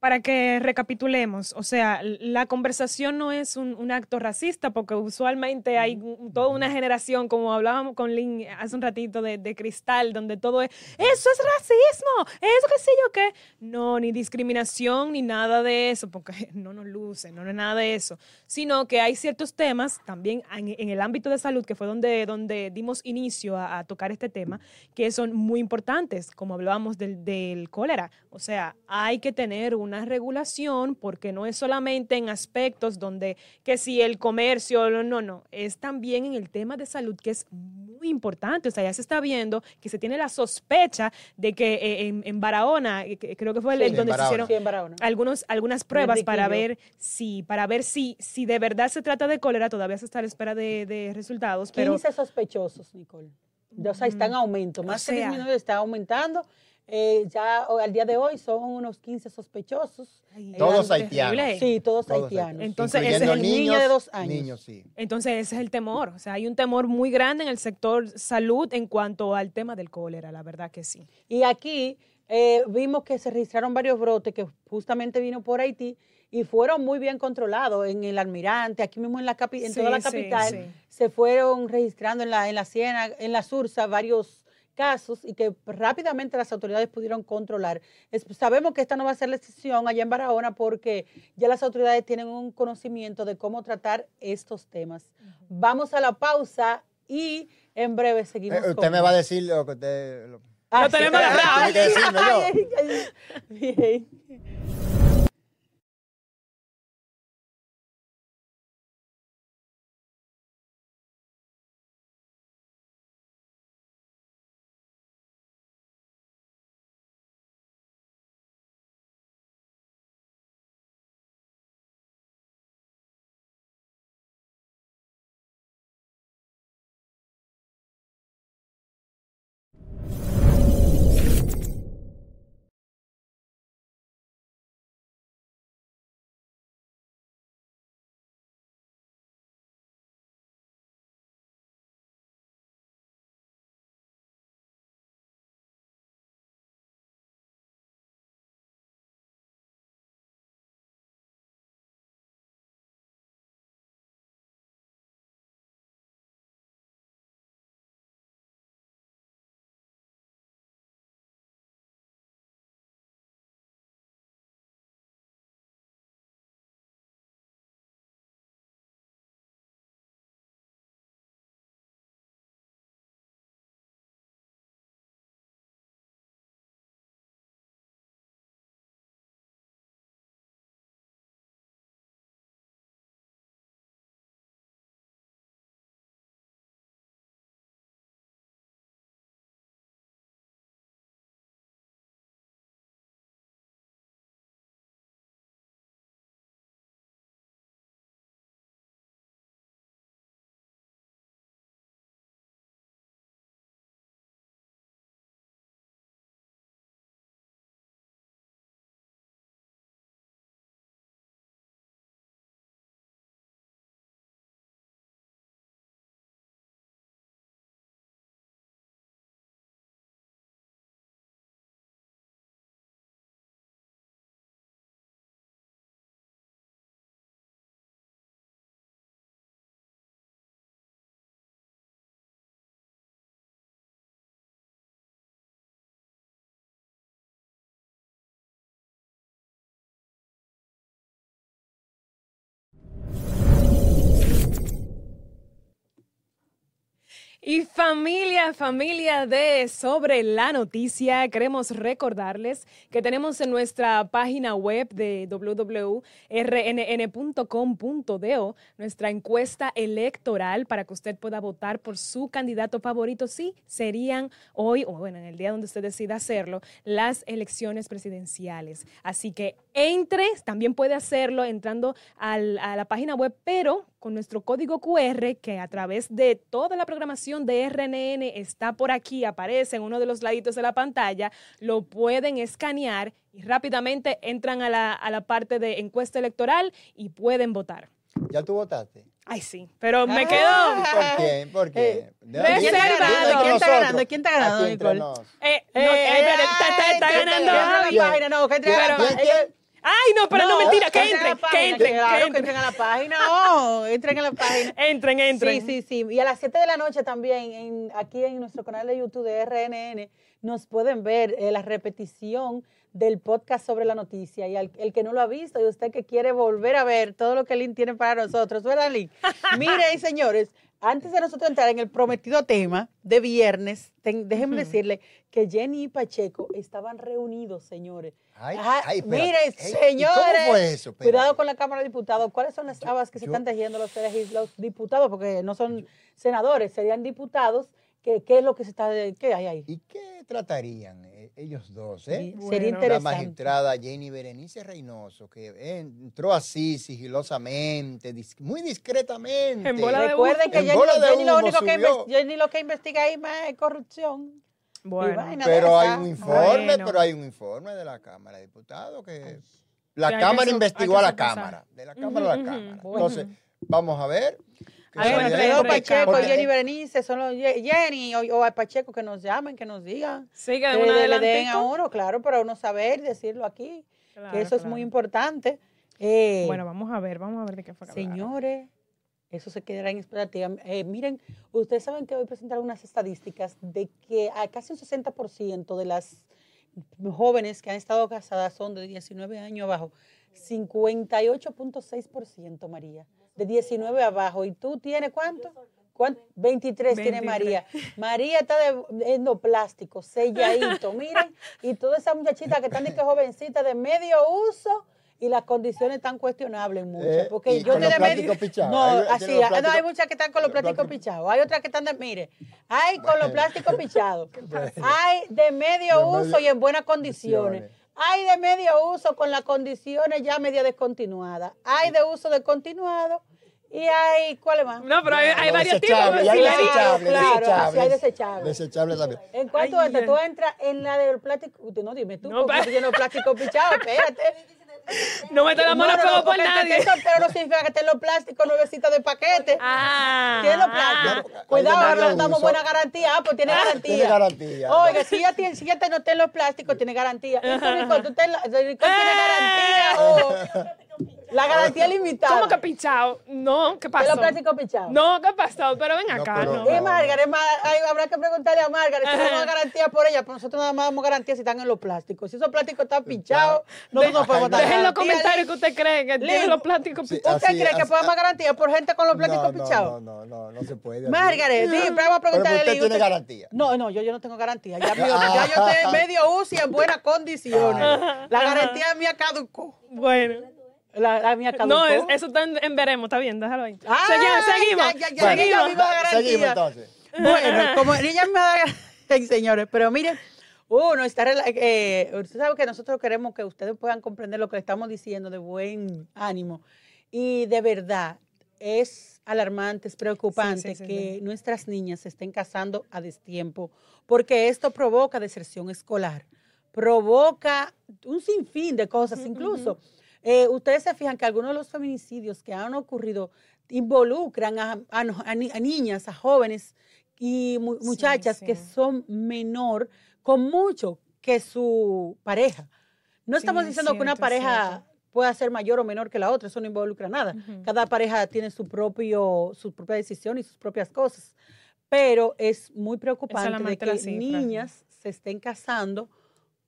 para que recapitulemos, o sea, la conversación no es un, un acto racista, porque usualmente hay toda una generación, como hablábamos con Lynn hace un ratito, de, de cristal, donde todo es, eso es racismo, eso qué sé yo qué. No, ni discriminación, ni nada de eso, porque no nos luce, no es nada de eso, sino que hay ciertos temas también en, en el ámbito de salud, que fue donde, donde dimos inicio a, a tocar este tema, que son muy importantes, como hablábamos del, del cólera. O sea, hay que tener una regulación porque no es solamente en aspectos donde que si el comercio, no, no, es también en el tema de salud que es muy importante. O sea, ya se está viendo que se tiene la sospecha de que eh, en, en Barahona, eh, que creo que fue el- Sí, donde se hicieron Sí, en Barahona. algunos, algunas pruebas para ver si, para ver si, si de verdad se trata de cólera, todavía se está a la espera de, de resultados, pero 15 sospechosos, Nicole. Ya, O sea, está en aumento. O Más que sea. disminuido, está aumentando. Eh, ya al día de hoy son unos 15 sospechosos. Ay, Eh, Todos haitianos. Sí, todos, Todos haitianos. Entonces, ese es el niño de dos años. Niños, sí. Entonces, ese es el temor. O sea, hay un temor muy grande en el sector salud en cuanto al tema del cólera, la verdad que sí. Y aquí eh, vimos que se registraron varios brotes que justamente vino por Haití y fueron muy bien controlados en el Almirante, aquí mismo en la capi- en Sí, toda la sí, capital, sí. se fueron registrando en la en la Siena, en la Sursa varios casos y que rápidamente las autoridades pudieron controlar. Es- sabemos que esta no va a ser la excepción allá en Barahona porque ya las autoridades tienen un conocimiento de cómo tratar estos temas. Vamos a la pausa y en breve seguimos. Eh, usted con me va a decir lo que usted... lo- Ah, tenemos sí. ay, ay. Bien. Y familia, familia de Sobre la Noticia, queremos recordarles que tenemos en nuestra página web de www.rnn.com.do nuestra encuesta electoral para que usted pueda votar por su candidato favorito. Sí, serían hoy, o bueno, en el día donde usted decida hacerlo, las elecciones presidenciales. Así que entre, también puede hacerlo entrando a la página web, pero con nuestro código QR que a través de toda la programación de RNN está por aquí, aparece en uno de los laditos de la pantalla, lo pueden escanear y rápidamente entran a la, a la parte de encuesta electoral y pueden votar. ¿Ya tú votaste? Ay, sí, pero me Ah. quedo... ¿Por qué? ¿Por qué? Eh, De- ¿quién está de- de- ganando? de ¿Quién está ganando? ¿Quién está ganando, aquí entre Nicole? Eh, Eh, eh, está, está- está ay, ganando. no, que entren a la ¿Quién, página. Ay, no, pero no, mentira, que entren a la entren, que página, entren, claro, que que entren. a la página. No, entren a la página. Entren, entren. Sí, sí, sí. Y a las 7 de la noche también, en, aquí en nuestro canal de YouTube de RNN, nos pueden ver eh, la repetición del podcast sobre la noticia. Y al- el que no lo ha visto y usted que quiere volver a ver todo lo que Lynn tiene para nosotros, ¿verdad, Lynn? Miren, señores, antes de nosotros entrar en el prometido tema de viernes, ten- déjenme decirle que Jenny y Pacheco estaban reunidos, señores. Ay, Ajá, ay, espérate. mire, Ey, ¿y señores. ¿Cómo fue eso? Espérate. Cuidado con la Cámara de Diputados. ¿Cuáles son las habas que se están tejiendo los, los diputados? Porque no son senadores, serían diputados. ¿Qué, qué es lo que se está, qué hay ahí? ¿Y qué tratarían? Eh, ellos dos, ¿eh? Sí, Bueno. Sería La La interesante. magistrada Jenny Berenice Reynoso, que entró así sigilosamente, dis- muy discretamente. En bola de Recuerden que En Jenny, bola de Jenny lo único que subió. Jenny lo que investiga ahí más es corrupción. Bueno. Pero hay un informe, Bueno. pero hay un informe de la Cámara de Diputados que la Que hay que Cámara so- investigó a la. Cámara, de la Cámara a la Cámara. Entonces, vamos a ver. Alfredo Pacheco Porque- Jenny Berenice son los Jenny o, o a Pacheco que nos llamen, que nos digan. Sí, que Que le, den a uno, claro, para uno saber decirlo aquí, Claro, que eso es muy importante. Eh, Bueno, vamos a ver, vamos a ver de qué fue. Señores, eso se quedará en expectativa. Eh, miren, ustedes saben que hoy presentaron unas estadísticas de que a casi un 60% de las jóvenes que han estado casadas son de 19 años abajo. 58.6%, María. De 19 abajo. ¿Y tú tienes cuánto? ¿Cuánto? 23 tiene 23. María. María está de endoplástico, selladito. Miren, y todas esas muchachitas que están de que jovencitas de medio uso y las condiciones están cuestionables muchas. Eh, porque y yo con estoy los de medio. No, Hay- así, tiene no, hay muchas que están con los plásticos pichados. Hay otras que están de, mire, hay con los plásticos pichados. Bueno. Hay de medio De uso medio- y en buenas condiciones. condiciones. Hay de medio uso con las condiciones ya media descontinuadas. Hay de uso descontinuado y hay, ¿cuál más? No, pero hay, varios tipos. y hay si desechables, Claro, desechables. sí hay desechables. Desechables también. En cuanto ya. tú entras en la del plástico. Usted no dime tú, No, porque tú tienes plástico pichado, espérate. No me te la mano No, no, fuego no, por el nadie. esté soltero no significa que estén los plásticos nuevecitos de paquete. Ah, los ah. plásticos. De Cuidado, ahora le damos buena garantía. Ah, pues tiene garantía. Tiene garantía. Oiga, si ya, tiene, si ya te noté los plásticos, tiene garantía. ¿Y tú, Nicole, tú Nicole tiene garantía o la garantía limitada? ¿Cómo que pichado? No, ¿qué ¿De pasó? los plásticos pichados? No, ¿qué pasó? Pero ven No, acá, pero- no. Y Margaret, ma- ay, habrá que preguntarle a Margaret si damos garantía por ella, pero nosotros nada más damos garantía si están en los plásticos. Si esos plásticos están pichados, nosotros no podemos dar Dejen los comentarios que usted cree que tienen los plásticos pichados. ¿Usted cree que podemos ah. garantía por gente con los plásticos pichados? no, no, no, no se puede. Margaret, sí, pero vamos a preguntarle. usted tiene garantía. No, no, yo, yo no tengo garantía. Ya, ya yo estoy en medio uso y en buenas condiciones. La garantía mía caducó. Bueno. La, la mía caducó. No, es- eso está en, en veremos, está bien, déjalo ahí. Ah, Segui- seguimos. ya, ya, ya, Bueno, ella viva la garantía. Seguimos entonces. Bueno, como ella me da señores, pero miren, uno está eh, usted sabe que nosotros queremos que ustedes puedan comprender lo que le estamos diciendo de buen ánimo y de verdad es alarmante, es preocupante Sí, sí, sí, que sí. nuestras niñas se estén casando a destiempo, porque esto provoca deserción escolar, provoca un sinfín de cosas, incluso eh, ustedes se fijan que algunos de los feminicidios que han ocurrido involucran a, niñas, a jóvenes y mu- Sí, muchachas que son menor con mucho que su pareja. No estamos es diciendo que una pareja pueda ser mayor o menor que la otra, eso no involucra nada. Cada pareja tiene su propio, su propia decisión y sus propias cosas. Pero es muy preocupante de que cifra, niñas se estén casando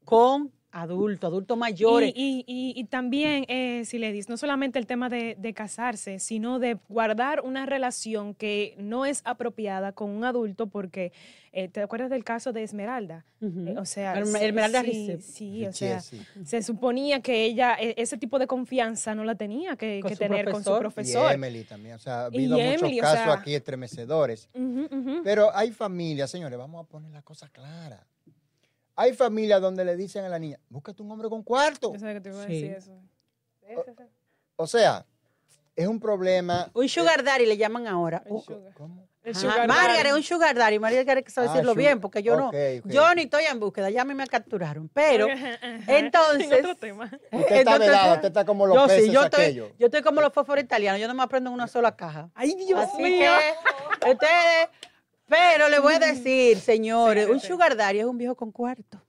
con adultos, adultos mayores. Y, y, y, y también, eh, si le dices, no solamente el tema de, de casarse, sino de guardar una relación que no es apropiada con un adulto, porque eh, ¿te acuerdas del caso de Esmeralda? Eh, o sea, sí, Esmeralda sí, sí, o sea, sí. se suponía que ella e- ese tipo de confianza no la tenía que, Con que su tener con su profesor. Y Emily también. O sea, ha Y habido muchos Emily, o casos sea- aquí estremecedores. Pero hay familias, señores, vamos a poner la cosa clara. Hay familias donde le dicen a la niña, búscate un hombre con cuarto. Yo sabía que te iba a Sí. decir eso. Sí, sí. O sea, es un problema. Un sugar daddy le llaman ahora. El Uh, sugar. ¿Cómo? Sugar Margaret, un sugar daddy. Margaret que sabe Ah, decirlo sugar- bien, porque yo no. ok, ok. Yo ni estoy en búsqueda, ya a mí me capturaron. Pero, entonces- En otro tema. Usted está vedado, usted está como los yo peces sí, yo estoy, aquellos. yo estoy como los fósforos italianos, yo no me aprendo en una sola caja. Ay, Dios Así mío. que, ustedes, pero le voy a decir, señores, Sí, sí, un sí. sugar daddy es un viejo con cuarto.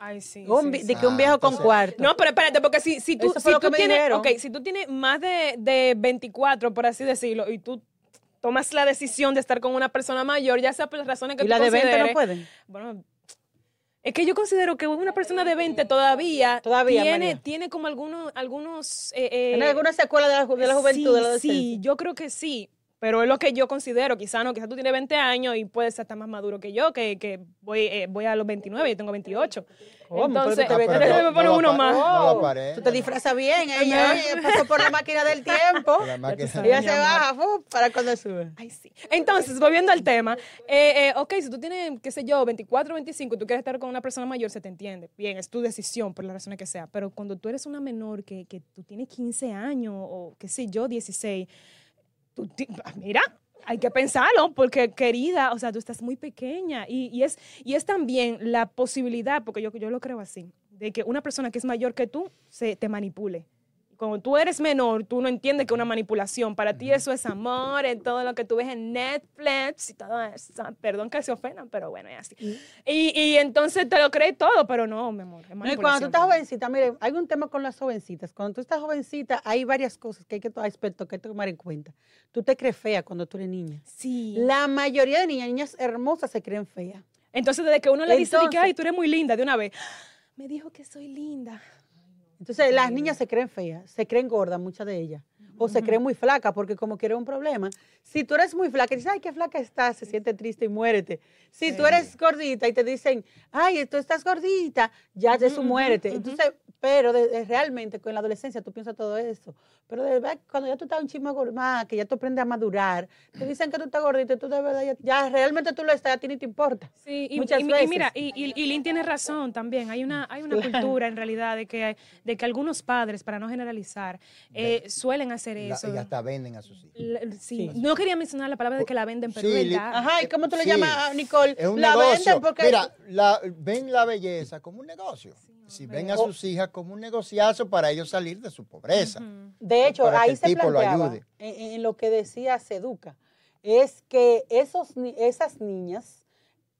Ay, sí. Un sí, sí. de que un Ah, viejo con entonces- cuarto. No, pero espérate, porque si, si tú, si tú tienes, dijeron. ok, si tú tienes más de, de 24, por así decirlo, y tú tomas la decisión de estar con una persona mayor, ya sea por las razones que y tú la de 20 no pueden. Bueno, es que yo considero que una persona de 20 todavía, Todavía, tiene, María. tiene como algunos, algunos eh, eh, ¿Tiene alguna secuela de la, ju- de la sí, juventud, de la Sí, adolescencia? yo creo que sí. Pero es lo que yo considero, quizá no, quizá tú tienes 20 años y puedes ser hasta más maduro que yo, que, que voy, eh, voy a los 29 y tengo 28. ¿Cómo? Entonces, Pero tú te ves- déjame no- uno más. no Oh. Tú te disfrazas bien, ella oye, pasó por la máquina del tiempo. La máquina- sabes. Ella se baja fu, para cuando sube. Ay, sí. Entonces, volviendo al tema, eh, eh, ok, si tú tienes, qué sé yo, 24, 25, y tú quieres estar con una persona mayor, se te entiende. Bien, es tu decisión, por las razones que sea. Pero cuando tú eres una menor, que, que tú tienes 15 años, o qué sé yo, 16, ah, mira, hay que pensarlo, porque querida, o sea, tú estás muy pequeña. Y, y es, y es también la posibilidad, porque yo, yo lo creo así, de que una persona que es mayor que tú se te manipule. Cuando tú eres menor, tú no entiendes que es una manipulación. Para ti eso es amor, en todo lo que tú ves en Netflix y todo eso. Perdón que se ofendan, pero bueno, es así. Y, y entonces te lo crees todo, pero no, mi amor. es No, y cuando tú estás jovencita, mire, hay un tema con las jovencitas. Cuando tú estás jovencita, hay varias cosas que hay que aspectos que hay que tomar en cuenta. Tú te crees fea cuando tú eres niña. Sí. La mayoría de niñas, niñas hermosas, se creen feas. Entonces, desde que uno le dice que, ay, tú eres muy linda, de una vez, me dijo que soy linda. Entonces, las niñas se creen feas, se creen gordas, muchas de ellas. O se creen muy flacas, porque como quiere un problema. Si tú eres muy flaca y dices, ay, qué flaca estás, se siente triste y muérete. Si tú eres gordita y te dicen, ay, tú estás gordita, ya de eso muérete. Entonces, pero de- de- realmente con la adolescencia tú piensas todo eso. Pero de verdad, cuando ya tú estás un chisme más, que ya tú aprendes a madurar, te dicen que tú estás gordita y tú de verdad ya, ya realmente tú lo estás, a ti ni te importa. Sí, y, Muchas y- y veces. mira, y, y, y Lynn tiene razón también. Hay una, hay una cultura en realidad de que, de que algunos padres, para no generalizar, eh, suelen hacer La- eso. y hasta venden a sus hijos. La- sí. Sí. No quería mencionar la palabra de que la venden, pero Sí, verdad. Ajá, ¿y cómo tú le Sí. llamas, Nicole? Es un la negocio. venden porque... Mira, la- ven la belleza como un negocio. si ven a Oh. sus hijas como un negociazo para ellos salir de su pobreza. De hecho, para que ahí el se tipo lo ayude. en, en lo que decía Seduca, es que esos, esas niñas,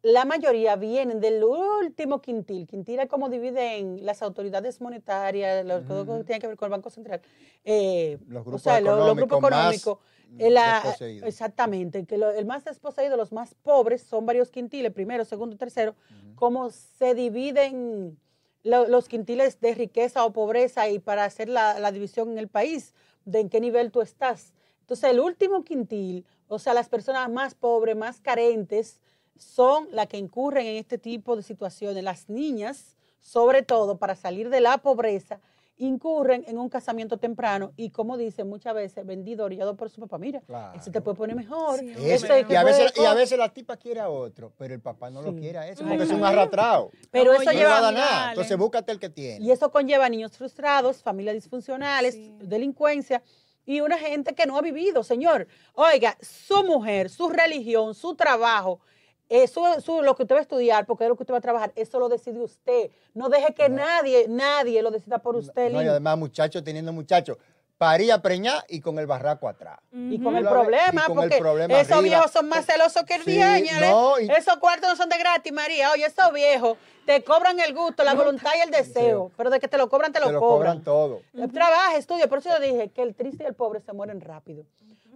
la mayoría vienen del último quintil. Quintil es como dividen las autoridades monetarias, los todo lo que tiene que ver con el Banco Central. eh, Los o grupos sea, lo- los grupos económicos más económicos. eh, la- exactamente, que lo- el más desposeído, los más pobres, son varios quintiles, primero, segundo, tercero, cómo se dividen lo- los quintiles de riqueza o pobreza y para hacer la, la división en el país, de en qué nivel tú estás. Entonces, el último quintil, o sea, las personas más pobres, más carentes, son las que incurren en este tipo de situaciones. Las niñas, sobre todo, para salir de la pobreza, incurren en un casamiento temprano y, como dicen muchas veces, vendido, orillado por su papá. Mira, Claro. ese te puede poner mejor. Sí, Eso, ese y, a veces, y a veces la tipa quiere a otro, pero el papá no lo quiere a eso, porque es un arrastrado. Pero eso No lleva dar nada. Entonces búscate el que tiene. Y eso conlleva niños frustrados, familias disfuncionales, Sí. delincuencia y una gente que no ha vivido, señor. Oiga, su mujer, su religión, su trabajo, eh, su- lo que usted va a estudiar, porque es lo que usted va a trabajar, eso lo decide usted. No deje que nadie, nadie lo decida por usted. No, y además muchachos teniendo muchachos, paría preñar y con el barraco atrás. y con el problema, con el porque problema esos arriba. viejos son más celosos que el Sí, señores. no, y- Esos cuartos no son de gratis, María. Oye, esos viejos te cobran el gusto, la voluntad y el deseo. Pero de que te lo cobran, te lo, Te lo cobran. cobran todo. Eh, Trabaja, estudia. Por eso yo dije que el triste y el pobre se mueren rápido.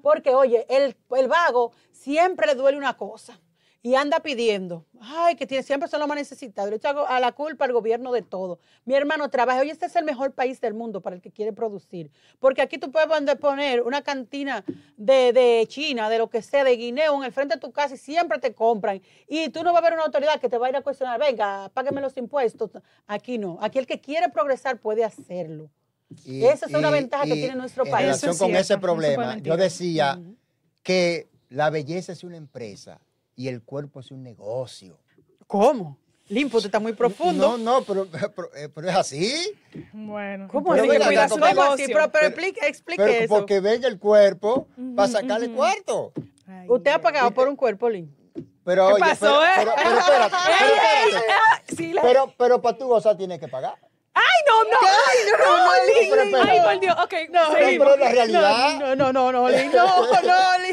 Porque, oye, el, el vago siempre le duele una cosa y anda pidiendo. Ay, que tiene, siempre son los más necesitados. Le echa a la culpa al gobierno de todo. Mi hermano trabaja. Oye, este es el mejor país del mundo para el que quiere producir. Porque aquí tú puedes poner- una cantina de, de China, de lo que sea, de guineo en el frente de tu casa y siempre te compran. Y tú no vas a ver una autoridad que te va a ir a cuestionar, venga, págueme los impuestos. Aquí no. Aquí el que quiere progresar puede hacerlo. Y- Esa es una y- ventaja que y tiene nuestro en país. relación Eso es con ese cierto, problema, yo decía que la belleza es una empresa y el cuerpo es un negocio. ¿Cómo? Limpo, te está muy profundo. No, no, pero, pero, eh, pero es así. Bueno, ¿Cómo ven que cuida su negocio? Pero, explique, explique Pero eso. porque ven el cuerpo para sacarle cuarto. Ay, Usted ha pagado por un cuerpo, Lin. Pero, ¿Qué oye, pasó, pero, eh? pero, pero espérate, pero espérate. ay, sí, la- Pero, pero para tu gozar tienes que pagar. ¡Ay, no, no! ¡Ay, no, no, Lin! ¡Ay, por Dios! Ok, No, Pero, seguimos. pero es la realidad. No, no, no, no, Lin. No, no, Lin.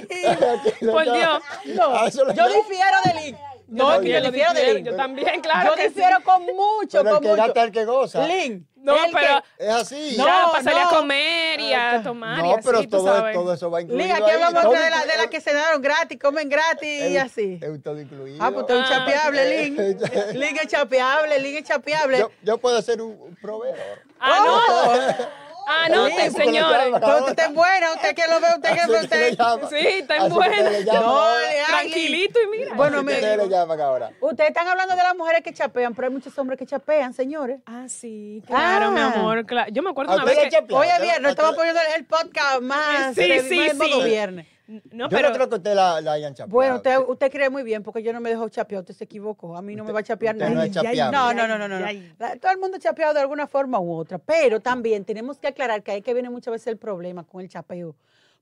Por Dios. No, A eso le yo difiero de Lin. No, Yo difiero de difiero, Lin. Yo también, claro Yo que sí. difiero con mucho, Pero el con que mucho. es el que goza. Lin. No, el pero- que- Es así. No, ya, para salir no. a comer y a tomar y No, así, pero tú todo, sabes. todo eso va incluido. Lin, aquí hablamos de la, de la que se daron gratis, comen gratis y Es- así. Es todo incluido. Ah, pues usted es un Ah. chapeable, Lin. Lin es chapeable, Lin es chapeable. yo, yo puedo ser un, un proveedor. Ah, no. Anoten, le señores. usted está buena, usted que lo ve, usted que Así ve, usted. Sí, está que buena. No, Tranquilito y mira. Bueno, me- ustedes están hablando de las mujeres que chapean, pero hay muchos hombres que chapean, señores. Ah, sí, claro, mi Ah. amor. claro. Yo me acuerdo ¿A una vez que... chapean? Hoy es ¿A usted- viernes, estamos poniendo el podcast más Sí, sí, sí. viernes. No, Yo pero... no creo que usted la, la hayan chapeado. Bueno, usted, usted cree muy bien porque yo no me dejo chapear, usted se equivocó. A mí no me va a chapear nadie. no es. No, no, no, no. La- Todo el mundo ha chapeado de alguna forma u otra, pero también tenemos que aclarar que ahí que viene muchas veces el problema con el chapeo.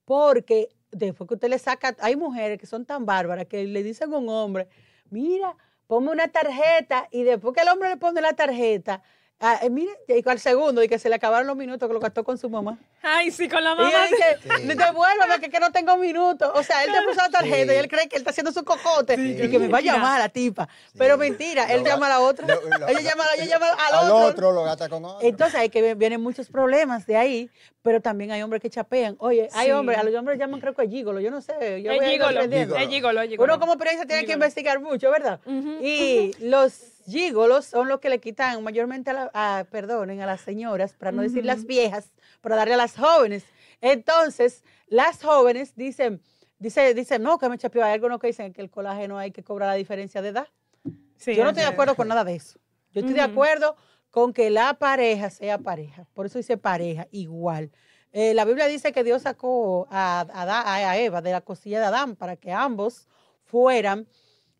Porque después que usted le saca, hay mujeres que son tan bárbaras que le dicen a un hombre, mira, ponme una tarjeta y después que el hombre le pone la tarjeta, ah, eh, mire, y al segundo, y que se le acabaron los minutos que lo gastó con su mamá. Ay, sí, con la Y mamá. él dice, Sí. devuélvame que, que no tengo minutos. O sea, él te puso la tarjeta Sí. y él cree que él está haciendo su cocote Sí. y que me va a Mira. llamar a la tipa. Pero mentira, él Lo- llama a la otra. lo- lo- ella llama, ella llama al, Al otro. otro lo gasta con otro. Entonces hay que vienen muchos problemas de ahí, pero también hay hombres que chapean. Oye, hay hombres, a los hombres llaman creo que gigolo, yo no sé. Yo Es voy gigolo, aprendiendo. es gigolo, es gigolo. Uno como periodista tiene que investigar mucho, ¿verdad? Y los gigolos son los que le quitan mayormente a, la, a- perdonen, a las señoras, para no decir las viejas, para darle a las jóvenes. Entonces, las jóvenes dicen, dice, dicen, no, que me chapeó. Hay algunos que dicen que el colágeno hay que cobrar la diferencia de edad. Sí, Yo no estoy de acuerdo con nada de eso. Yo estoy de acuerdo con que la pareja sea pareja. Por eso dice pareja, igual. Eh, la Biblia dice que Dios sacó a, Eva de la cosilla de Adán para que ambos fueran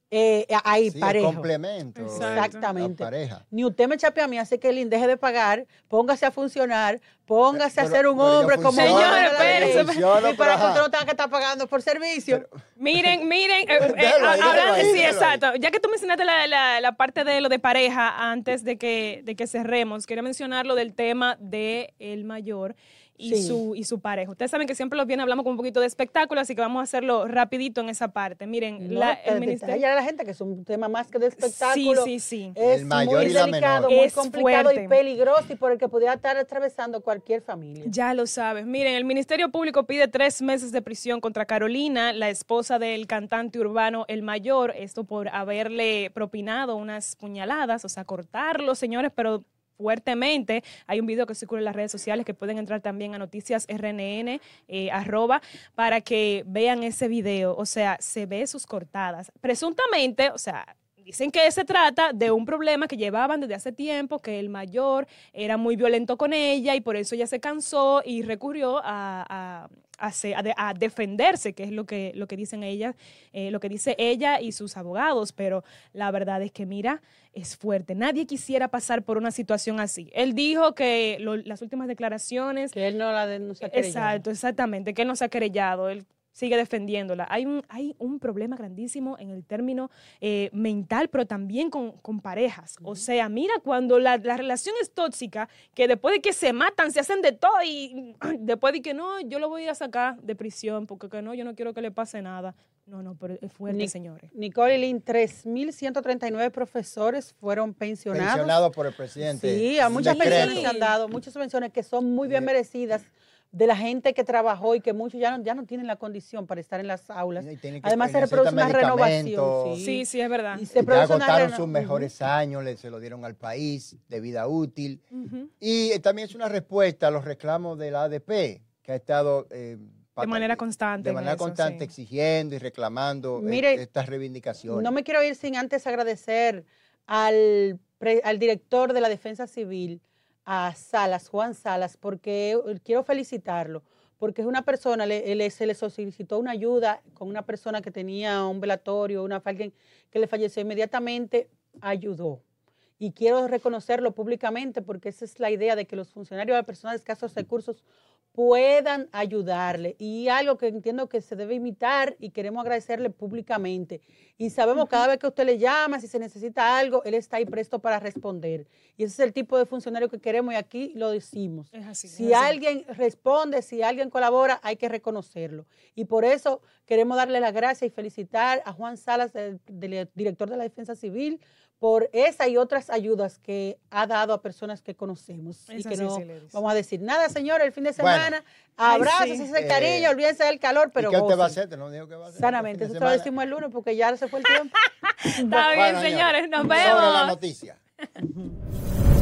eh, ahí Sí, complemento. Exactamente. La pareja. Ni usted me chape a mí, hace que Lin deje de pagar, póngase a funcionar, póngase a ser un hombre como Señores, espérense, Y para que usted no tenga que estar pagando por servicio. Miren, miren, eh, eh, hablando- ahí, sí, exacto. Ya que tú mencionaste la, la- la parte de lo de pareja antes de que, de que cerremos, quería mencionar lo del tema de el mayor y, Sí. su, y su pareja. Ustedes saben que siempre los viene hablamos con un poquito de espectáculo, así que vamos a hacerlo rapidito en esa parte. Miren, No, la- el te- ministerio... a la gente que es un tema más que de espectáculo. Sí, sí, sí. Es El mayor muy y la delicado, menor. muy Es complicado y peligroso y por el que pudiera estar atravesando cualquier familia. Ya lo sabes. Miren, el Ministerio Público pide tres meses de prisión contra Carolina, la esposa del cantante urbano El Mayor, esto por haberle propinado unas puñaladas, o sea, cortarlo, señores, pero fuertemente. Hay un video que circula en las redes sociales que pueden entrar también a noticias RNN, eh, arroba, para que vean ese video. O sea, se ve sus cortadas. Presuntamente, o sea, Dicen que se trata de un problema que llevaban desde hace tiempo, que el mayor era muy violento con ella y por eso ella se cansó y recurrió a, a- a se- a de- a defenderse, que es lo que, lo que dicen ella, eh, lo que dice ella y sus abogados. Pero la verdad es que, mira, es fuerte. Nadie quisiera pasar por una situación así. Él dijo que lo- las últimas declaraciones Que él no la de, no se ha querellado. Exacto, exactamente, que él no se ha querellado, él sigue defendiéndola. Hay un, hay un problema grandísimo en el término eh, mental, pero también con, con parejas. O sea, mira, cuando la, la relación es tóxica, que después de que se matan, se hacen de todo y después de que no, yo lo voy a ir a sacar de prisión porque que no, yo no quiero que le pase nada. No, no, pero es fuerte, Ni- señores. Nicole y Lynn, 3.139 profesores fueron pensionados. Pensionado por el presidente. Sí, a muchas personas se han dado, muchas subvenciones que son muy bien merecidas de la gente que trabajó y que muchos ya no, ya no tienen la condición para estar en las aulas. Y tiene que- Además se reproduce una renovación. Sí, sí, es verdad. Y se Ya produce una agotaron sus mejores años, le, se lo dieron al país de vida útil. Y eh, también es una respuesta a los reclamos del ADP, que ha estado... eh, pata- manera constante De manera eso, constante sí. exigiendo y reclamando eh, Mire, estas reivindicaciones. No me quiero ir sin antes agradecer al, pre- al director de la Defensa Civil, a Salas, Juan Salas, porque eh, quiero felicitarlo, porque es una persona, le- se le solicitó una ayuda con una persona que tenía un velatorio, una, alguien que le falleció inmediatamente, ayudó. Y quiero reconocerlo públicamente porque esa es la idea de que los funcionarios de personas de escasos recursos puedan ayudarle. Y algo que entiendo que se debe imitar y queremos agradecerle públicamente. Y sabemos cada vez que usted le llama, si se necesita algo, él está ahí presto para responder. Y ese es el tipo de funcionario que queremos y aquí lo decimos. Es así. Si es así. alguien responde, si alguien colabora, hay que reconocerlo. Y por eso queremos darle las gracias y felicitar a Juan Salas, el, del- director de la Defensa Civil, por esa y otras ayudas que ha dado a personas que conocemos. y que sí, no sí, vamos a decir nada, señor, el fin de semana, abrazos, sí. ese Eh, cariño, olvídense del calor, pero ¿Y qué usted va a hacer? ¿Te no dijo qué va a hacer? Sanamente, este eso te lo decimos el lunes porque ya se fue el tiempo. Está bien, Bueno, señores, nos Sobre la vemos. noticia.